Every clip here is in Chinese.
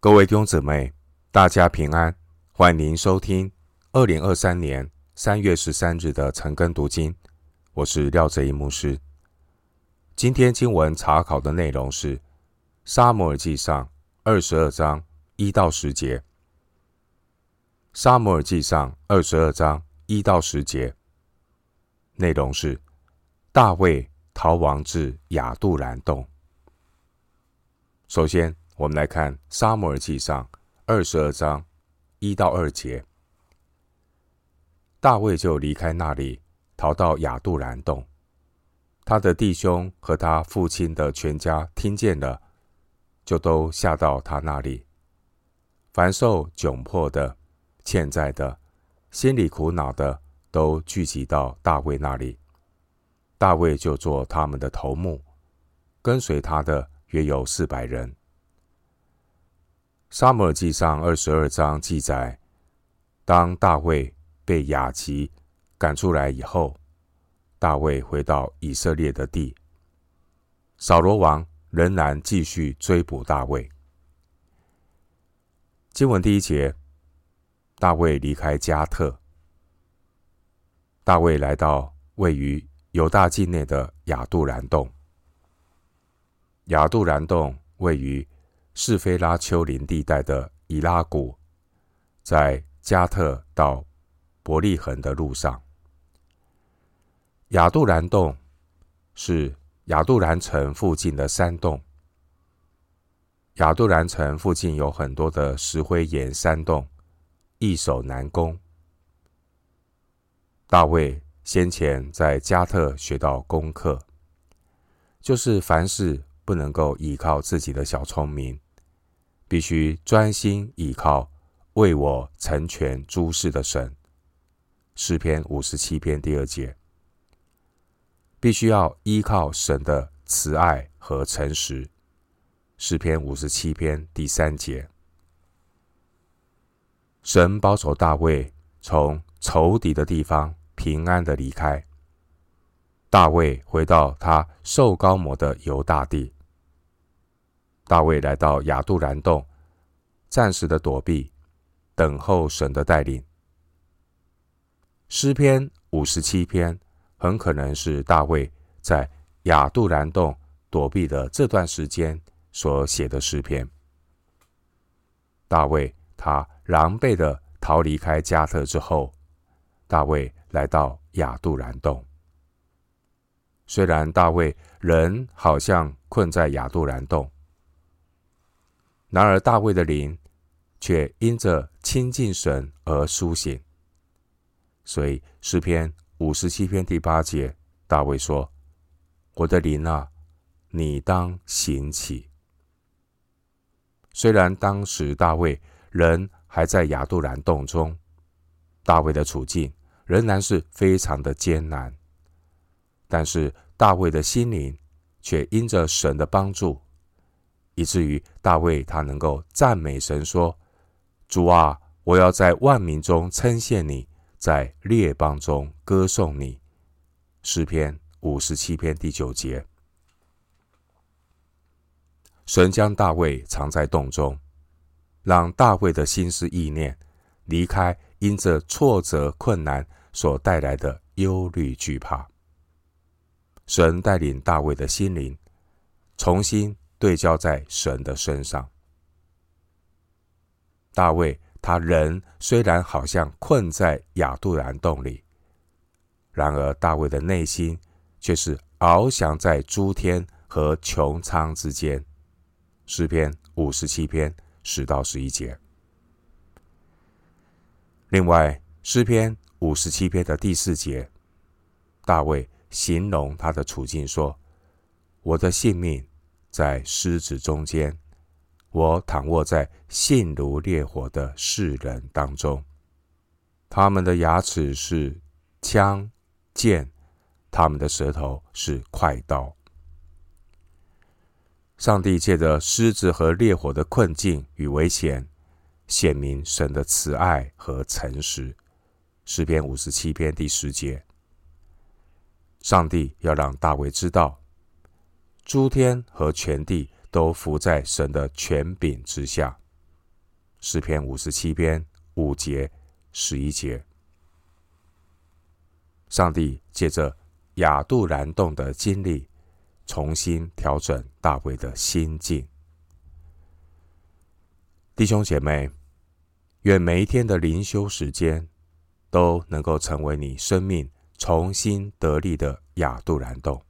各位弟兄姊妹，大家平安，欢迎您收听二零二三年三月十三日的晨更读经。我是廖哲一牧师。今天经文查考的内容是《撒母耳记上》二十二章一到十节，《撒母耳记上》二十二章一到十节内容是大卫逃亡至亚杜兰洞。首先，我们来看《撒母耳记上》二十二章一到二节，大卫就离开那里，逃到亚杜兰洞。他的弟兄和他父亲的全家听见了，就都下到他那里。凡受窘迫的、欠债的、心里苦恼的，都聚集到大卫那里。大卫就做他们的头目，跟随他的约有四百人。撒母耳记上二十二章记载，当大卫被亚吉赶出来以后，大卫回到以色列的地，扫罗王仍然继续追捕大卫。经文第一节，大卫离开加特，大卫来到位于犹大境内的亚杜兰洞。亚杜兰洞位于是非拉丘陵地带的伊拉谷，在加特到伯利恒的路上。亚杜兰洞是亚杜兰城附近的山洞。亚杜兰城附近有很多的石灰岩山洞，易守难攻。大卫先前在加特学到功课，就是凡事不能够依靠自己的小聪明。必须专心倚靠为我成全诸事的神。诗篇五十七篇第二节，必须要依靠神的慈爱和诚实。诗篇五十七篇第三节，神保守大卫从仇敌的地方平安的离开。大卫回到他受膏摩的犹大地。大卫来到亚杜兰洞，暂时的躲避，等候神的带领。诗篇五十七篇很可能是大卫在亚杜兰洞躲避的这段时间所写的诗篇。大卫他狼狈的逃离开加特之后，大卫来到亚杜兰洞。虽然大卫人好像困在亚杜兰洞。然而，大卫的灵却因着亲近神而苏醒。所以，诗篇五十七篇第八节，大卫说：“我的灵啊，你当醒起。”虽然当时大卫人还在亚杜兰洞中，大卫的处境仍然是非常的艰难，但是大卫的心灵却因着神的帮助。以至于大卫他能够赞美神说：“主啊，我要在万民中称谢你，在列邦中歌颂你。”诗篇五十七篇第九节。神将大卫藏在洞中，让大卫的心思意念离开因着挫折困难所带来的忧虑惧怕。神带领大卫的心灵重新。对焦在神的身上。大卫他人虽然好像困在亚杜兰洞里，然而大卫的内心却是翱翔在诸天和穹苍之间。诗篇五十七篇十到十一节。另外，诗篇五十七篇的第四节，大卫形容他的处境说：“我的性命。”在狮子中间，我躺卧在性如烈火的世人当中。他们的牙齿是枪剑，他们的舌头是快刀。上帝借着狮子和烈火的困境与危险，显明神的慈爱和诚实。诗篇五十七篇第十节，上帝要让大卫知道。诸天和全地都伏在神的权柄之下，诗篇五十七篇五节、十一节。上帝借着亚杜兰洞的经历，重新调整大卫的心境。弟兄姐妹，愿每一天的灵修时间都能够成为你生命重新得力的亚杜兰洞，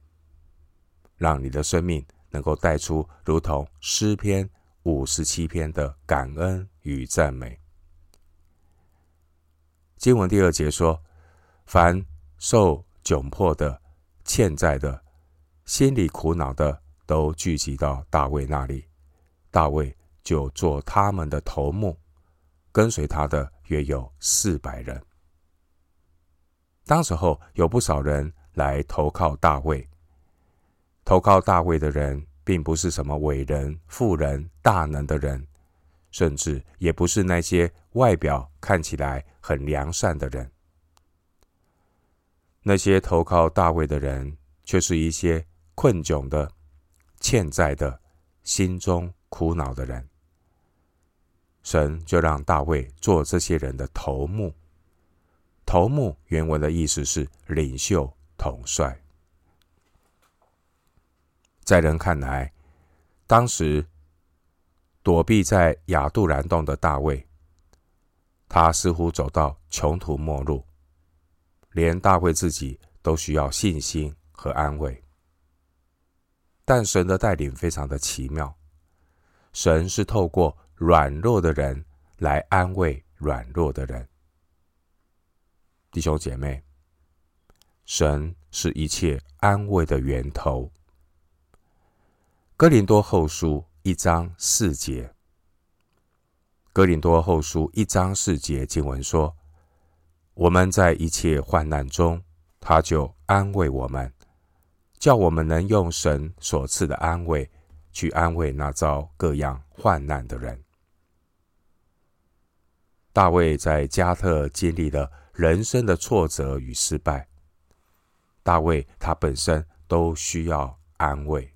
让你的生命能够带出如同诗篇五十七篇的感恩与赞美。经文第二节说：“凡受窘迫的、欠债的、心里苦恼的，都聚集到大卫那里，大卫。”就做他们的头目，跟随他的约有四百人。当时候有不少人来投靠大卫。投靠大卫的人，并不是什么伟人、富人、大能的人，甚至也不是那些外表看起来很良善的人。那些投靠大卫的人，却是一些困窘的、欠债的、心中苦恼的人。神就让大卫做这些人的头目。头目原文的意思是领袖、统帅。在人看来，当时躲避在亚杜兰洞的大卫，他似乎走到穷途末路，连大卫自己都需要信心和安慰。但神的带领非常的奇妙，神是透过。软弱的人来安慰软弱的人，弟兄姐妹，神是一切安慰的源头。哥林多后书一章四节，哥林多后书一章四节经文说：“我们在一切患难中，他就安慰我们，叫我们能用神所赐的安慰去安慰那遭各样患难的人。”大卫在加特经历了人生的挫折与失败，大卫他本身都需要安慰。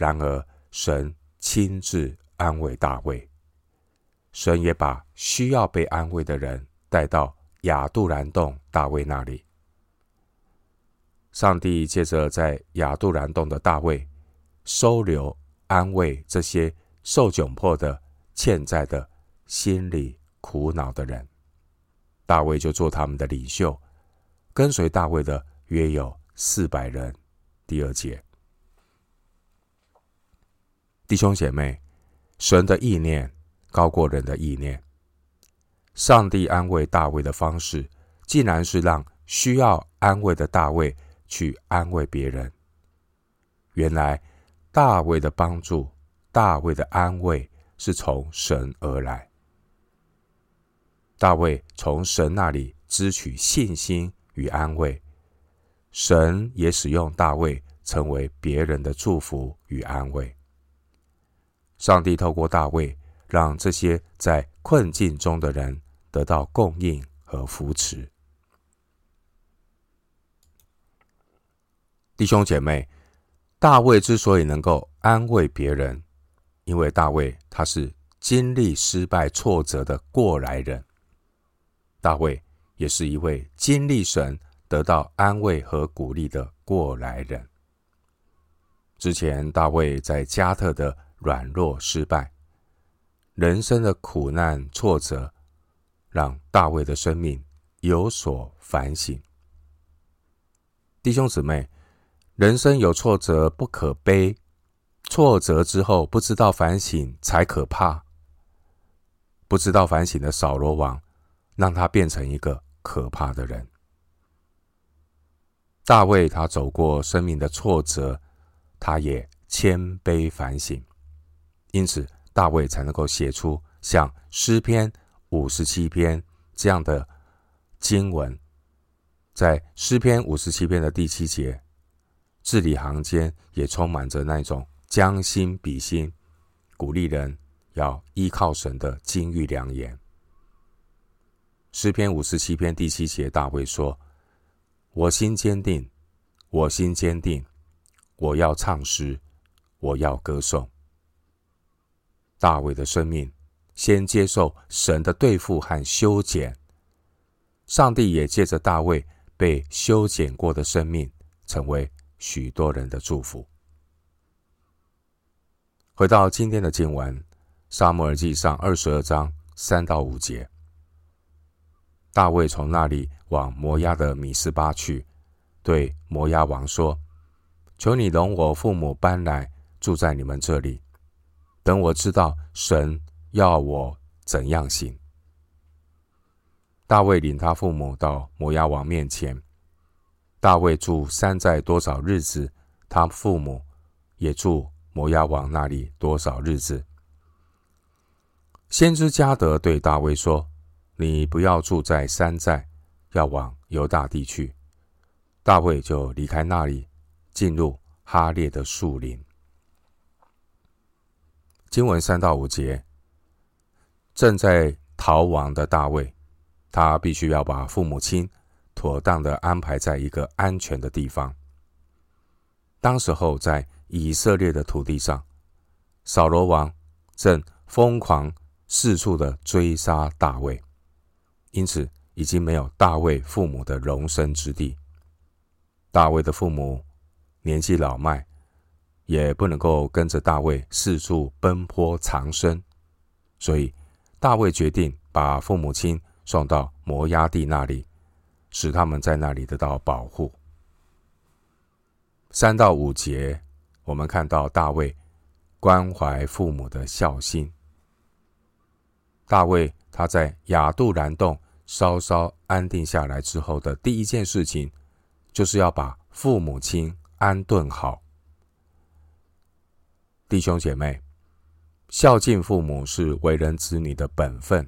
然而，神亲自安慰大卫，神也把需要被安慰的人带到亚杜兰洞大卫那里。上帝借着在亚杜兰洞的大卫，收留安慰这些受窘迫的、欠债的。心里苦恼的人，大卫就做他们的领袖，跟随大卫的约有四百人。第二节，弟兄姐妹，神的意念高过人的意念。上帝安慰大卫的方式，竟然是让需要安慰的大卫去安慰别人。原来，大卫的帮助、大卫的安慰，是从神而来。大卫从神那里支取信心与安慰，神也使用大卫成为别人的祝福与安慰。上帝透过大卫，让这些在困境中的人得到供应和扶持。弟兄姐妹，大卫之所以能够安慰别人，因为大卫他是经历失败挫折的过来人。大卫也是一位经历神得到安慰和鼓励的过来人。之前大卫在加特的软弱失败，人生的苦难挫折，让大卫的生命有所反省。弟兄姊妹，人生有挫折不可悲，挫折之后不知道反省才可怕。不知道反省的扫罗王。让他变成一个可怕的人。大卫他走过生命的挫折，他也谦卑反省，因此大卫才能够写出像诗篇五十七篇这样的经文。在诗篇五十七篇的第七节，字里行间也充满着那种将心比心、鼓励人要依靠神的金玉良言。诗篇五十七篇第七节，大卫说：“我心坚定，我心坚定，我要唱诗，我要歌颂。”大卫的生命先接受神的对付和修剪，上帝也借着大卫被修剪过的生命，成为许多人的祝福。回到今天的经文，《撒母耳记上》二十二章三到五节，大卫从那里往摩押的米斯巴去，对摩押王说：“求你容我父母搬来住在你们这里，等我知道神。”要我怎样行？大卫领他父母到摩押王面前。大卫住山寨多少日子，他父母也住摩押王那里多少日子。先知迦得对大卫说：“你不要住在山寨，要往犹大地去。”大卫就离开那里，进入哈列的树林。经文三到五节。正在逃亡的大卫，他必须要把父母亲妥当的安排在一个安全的地方。当时候，在以色列的土地上，扫罗王正疯狂四处的追杀大卫，因此已经没有大卫父母的容身之地。大卫的父母年纪老迈，也不能够跟着大卫四处奔波藏身，所以。大卫决定把父母亲送到摩押地那里，使他们在那里得到保护。三到五节，我们看到大卫关怀父母的孝心。大卫他在亚杜兰洞稍稍安定下来之后的第一件事情，就是要把父母亲安顿好。弟兄姐妹。孝敬父母是为人子女的本分。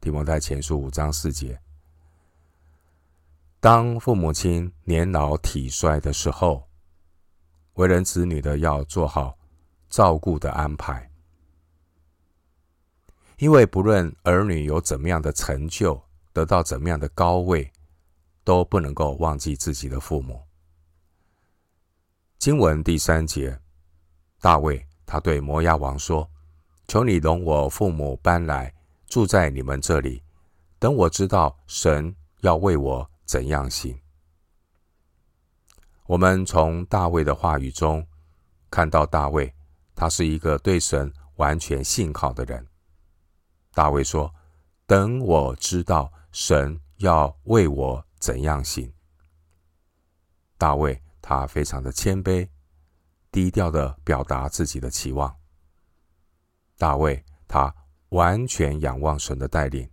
提摩太前书五章四节。当父母亲年老体衰的时候，为人子女的要做好照顾的安排，因为不论儿女有怎么样的成就，得到怎么样的高位，都不能够忘记自己的父母。经文第三节，大卫他对摩押王说。求你容我父母搬来住在你们这里，等我知道神要为我怎样行。我们从大卫的话语中看到，大卫他是一个对神完全信靠的人。大卫说：“等我知道神要为我怎样行。”大卫他非常的谦卑，低调的表达自己的期望。大卫他完全仰望神的带领，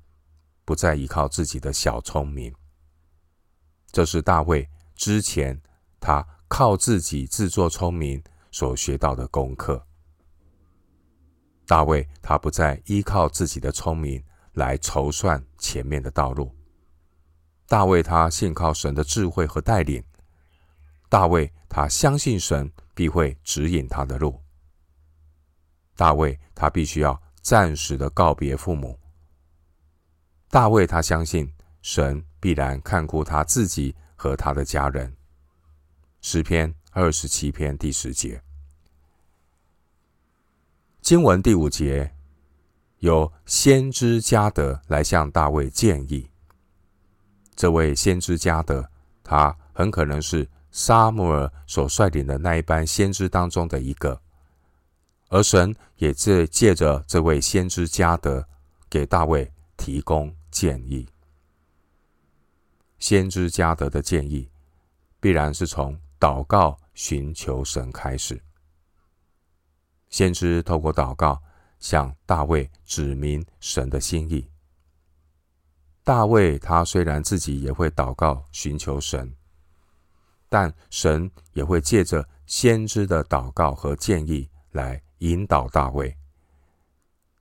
不再依靠自己的小聪明。这是大卫之前他靠自己自作聪明所学到的功课。大卫他不再依靠自己的聪明来筹算前面的道路。大卫他信靠神的智慧和带领。大卫他相信神必会指引他的路。大卫他必须要暂时的告别父母。大卫他相信神必然看顾他自己和他的家人。诗篇二十七篇第十节，经文第五节，有先知迦德来向大卫建议。这位先知迦德，他很可能是撒母耳所率领的那一班先知当中的一个。而神也借借着这位先知迦得，给大卫提供建议。先知迦得的建议，必然是从祷告寻求神开始。先知透过祷告向大卫指明神的心意。大卫他虽然自己也会祷告寻求神，但神也会借着先知的祷告和建议来。引导大卫，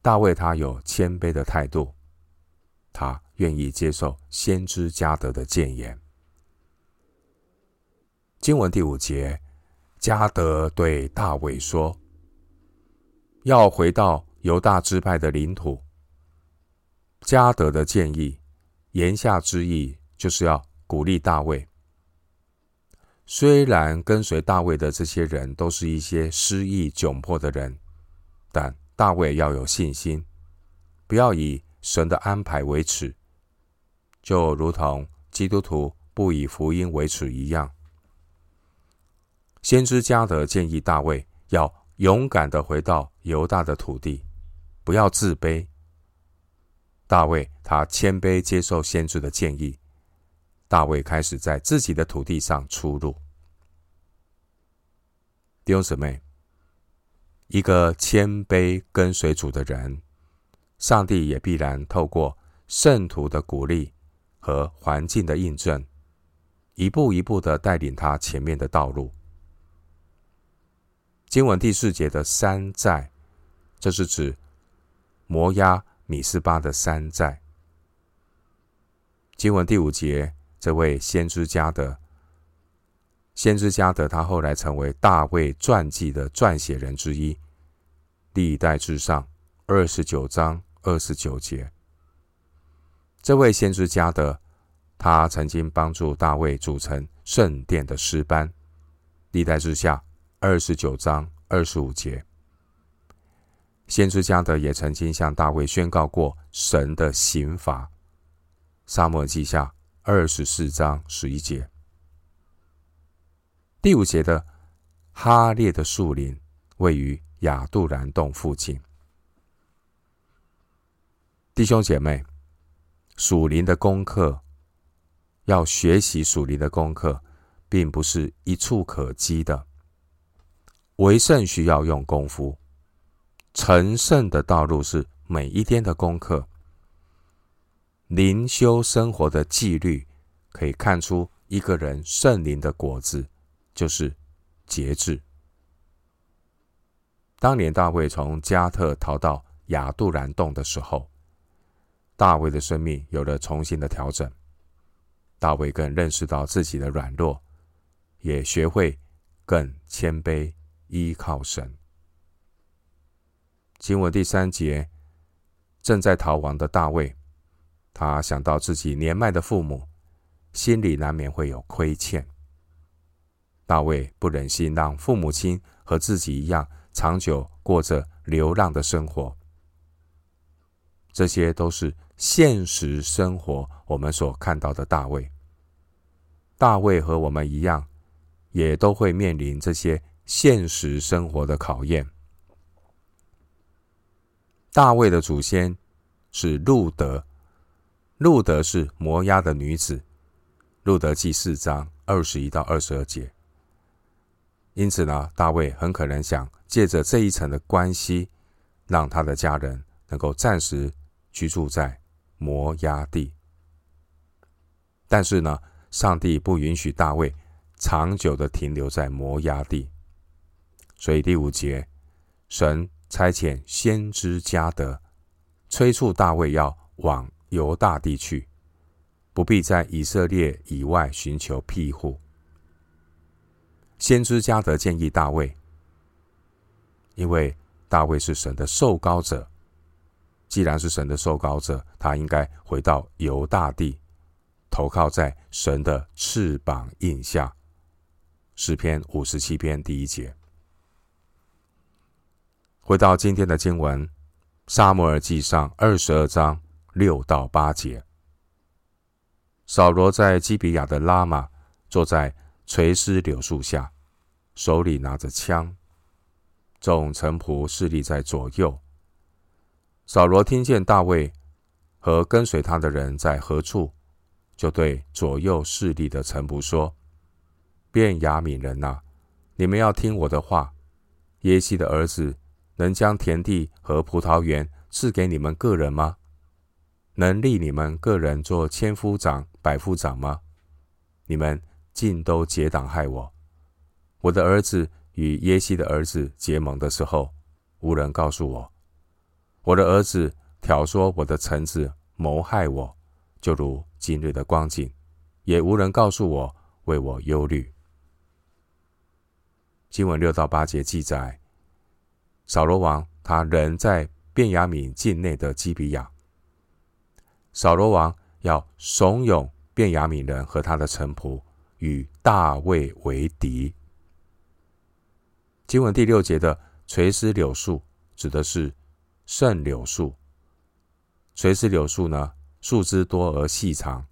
大卫他有谦卑的态度，他愿意接受先知迦德的建言。经文第五节，迦德对大卫说：“要回到犹大支派的领土。”迦德的建议，言下之意就是要鼓励大卫。虽然跟随大卫的这些人都是一些失意窘迫的人，但大卫要有信心，不要以神的安排为耻，就如同基督徒不以福音为耻一样。先知加得建议大卫要勇敢的回到犹大的土地，不要自卑。大卫他谦卑接受先知的建议，大卫开始在自己的土地上出入。弟兄姊妹，一个谦卑跟随主的人，上帝也必然透过圣徒的鼓励和环境的印证，一步一步的带领他前面的道路。经文第四节的山寨，这是指摩押米斯巴的山寨。经文第五节，这位先知加德，先知加德，他后来成为大卫传记的撰写人之一。历代之上二十九章二十九节，这位先知加德，他曾经帮助大卫组成圣殿的诗班。历代之下。二十九章二十五节，先知加德也曾经向大卫宣告过神的刑罚。撒母耳记下二十四章十一节，第五节的哈列的树林位于亚杜兰洞附近。弟兄姐妹，属灵的功课，要学习属灵的功课，并不是一蹴可几的。为圣需要用功夫，成圣的道路是每一天的功课。灵修生活的纪律，可以看出一个人圣灵的果子，就是节制。当年大卫从迦特逃到亚杜兰洞的时候，大卫的生命有了重新的调整。大卫更认识到自己的软弱，也学会更谦卑。依靠神。经文第三节，正在逃亡的大卫，他想到自己年迈的父母，心里难免会有亏欠。大卫不忍心让父母亲和自己一样，长久过着流浪的生活。这些都是现实生活我们所看到的大卫。大卫和我们一样，也都会面临这些。现实生活的考验。大卫的祖先是路德，路德是摩押的女子，路德记四章二十一到二十二节。因此呢，大卫很可能想借着这一层的关系，让他的家人能够暂时居住在摩押地。但是呢，上帝不允许大卫长久的停留在摩押地。所以第五节，神差遣先知加德，催促大卫要往犹大地去，不必在以色列以外寻求庇护。先知加得建议大卫，因为大卫是神的受膏者，既然是神的受膏者，他应该回到犹大地，投靠在神的翅膀印下。诗篇五十七篇第一节。回到今天的经文，《撒母耳记上》二十二章六到八节。扫罗在基比亚的拉玛坐在垂丝柳树下，手里拿着枪，众臣仆侍立在左右。扫罗听见大卫和跟随他的人在何处，就对左右侍立的臣仆说：“便雅悯人呐，你们要听我的话，耶西的儿子。”能将田地和葡萄园赐给你们个人吗？能立你们个人做千夫长、百夫长吗？你们尽都结党害我。我的儿子与耶西的儿子结盟的时候，无人告诉我。我的儿子挑唆我的臣子谋害我，就如今日的光景，也无人告诉我，为我忧虑。经文六到八节记载。扫罗王他仍在便雅悯境内的基比亚。扫罗王要怂恿便雅悯人和他的臣仆与大卫为敌。经文第六节的垂丝柳树指的是圣柳树，垂丝柳树呢，树枝多而细长，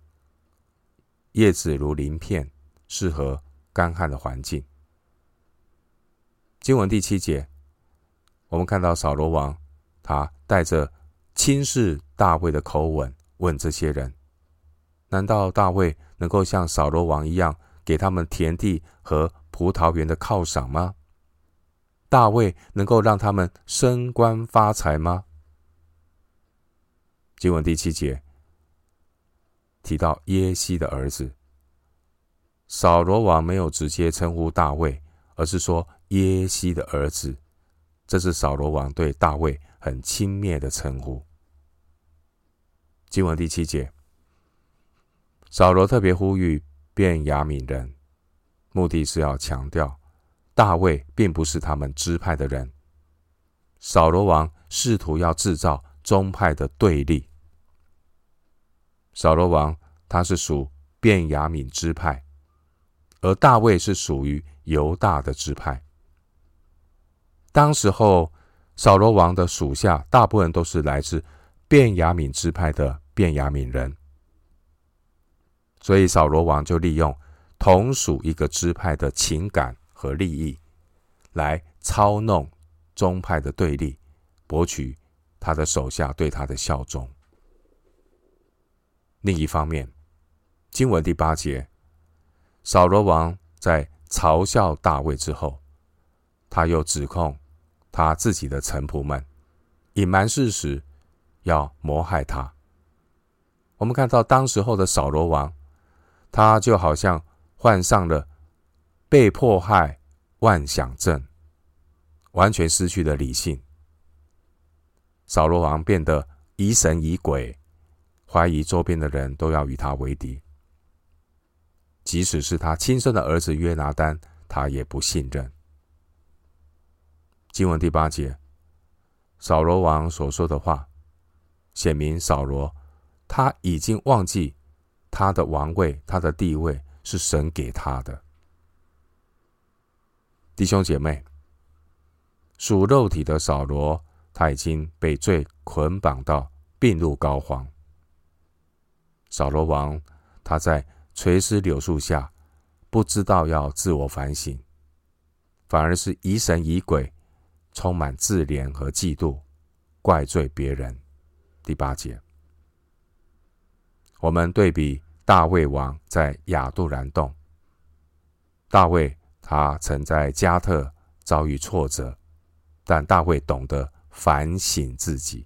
叶子如鳞片，适合干旱的环境。经文第七节，我们看到扫罗王，他带着轻视大卫的口吻问这些人：难道大卫能够像扫罗王一样，给他们田地和葡萄园的犒赏吗？大卫能够让他们升官发财吗？经文第七节提到耶西的儿子，扫罗王没有直接称呼大卫，而是说耶西的儿子，这是扫罗王对大卫很轻蔑的称呼。经文第七节，扫罗特别呼吁便雅悯人，目的是要强调大卫并不是他们支派的人。扫罗王试图要制造宗派的对立。扫罗王他是属便雅悯支派，而大卫是属于犹大的支派。当时候，扫罗王的属下大部分都是来自便雅悯支派的便雅悯人，所以扫罗王就利用同属一个支派的情感和利益，来操弄宗派的对立，博取他的手下对他的效忠。另一方面，经文第八节，扫罗王在嘲笑大卫之后，他又指控他自己的臣仆们隐瞒事实，要谋害他。我们看到当时候的扫罗王，他就好像患上了被迫害妄想症。完全失去了理性，扫罗王变得疑神疑鬼，怀疑周边的人都要与他为敌。即使是他亲生的儿子约拿单，他也不信任。经文第八节，扫罗王所说的话，显明扫罗他已经忘记他的王位，他的地位是神给他的。弟兄姐妹。属肉体的扫罗，他已经被罪捆绑到病入膏肓。扫罗王他在垂丝柳树下，不知道要自我反省，反而是疑神疑鬼，充满自怜和嫉妒，怪罪别人。第八节，我们对比大卫王在亚杜兰洞，大卫他曾在加特遭遇挫折。但大卫懂得反省自己，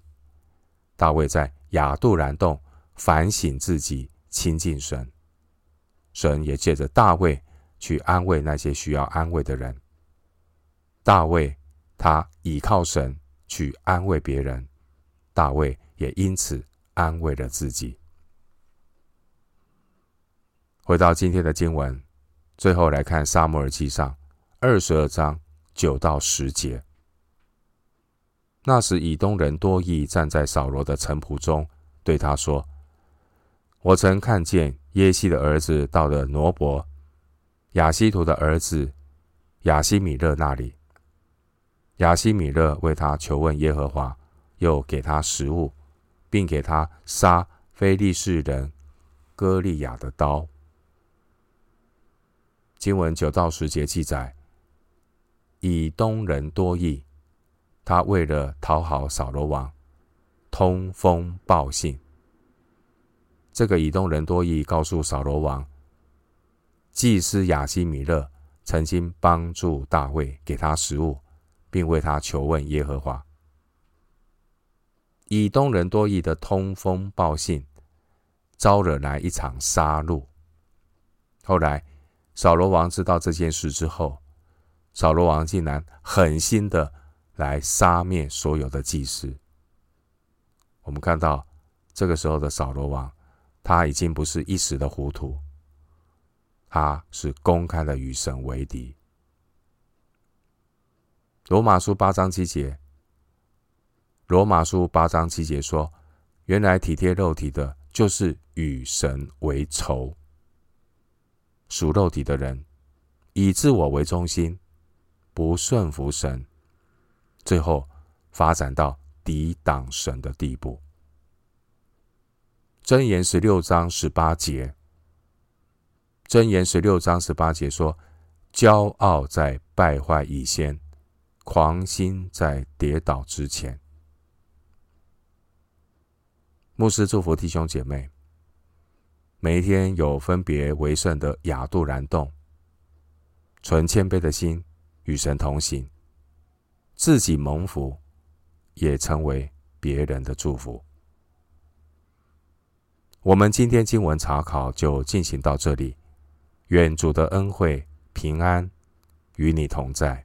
大卫在亚杜兰洞反省自己，亲近神，神也借着大卫去安慰那些需要安慰的人。大卫他倚靠神去安慰别人，大卫也因此安慰了自己。回到今天的经文，最后来看撒母耳记上二十二章九到十节。那时，以东人多益站在扫罗的臣仆中，对他说：“我曾看见耶西的儿子到了挪伯，亚希图的儿子亚西米勒那里。亚西米勒为他求问耶和华，又给他食物，并给他杀非利士人歌利亚的刀。”经文九到十节记载，以东人多益。他为了讨好扫罗王，通风报信。这个以东人多益告诉扫罗王，祭司亚希米勒曾经帮助大卫，给他食物，并为他求问耶和华。以东人多益的通风报信，招惹来一场杀戮。后来扫罗王知道这件事之后，扫罗王竟然狠心的。来杀灭所有的祭司。我们看到这个时候的扫罗王，他已经不是一时的糊涂，他是公开的与神为敌。罗马书八章七节，罗马书八章七节说：“原来体贴肉体的，就是与神为仇。属肉体的人，以自我为中心，不顺服神。”最后发展到抵挡神的地步。箴言十六章十八节，箴言十六章十八节说：“骄傲在败坏以先，狂心在跌倒之前。”牧师祝福弟兄姐妹，每一天有分别为圣的雅度燃动，存谦卑的心与神同行，自己蒙福，也成为别人的祝福。我们今天经文查考就进行到这里，愿主的恩惠平安与你同在。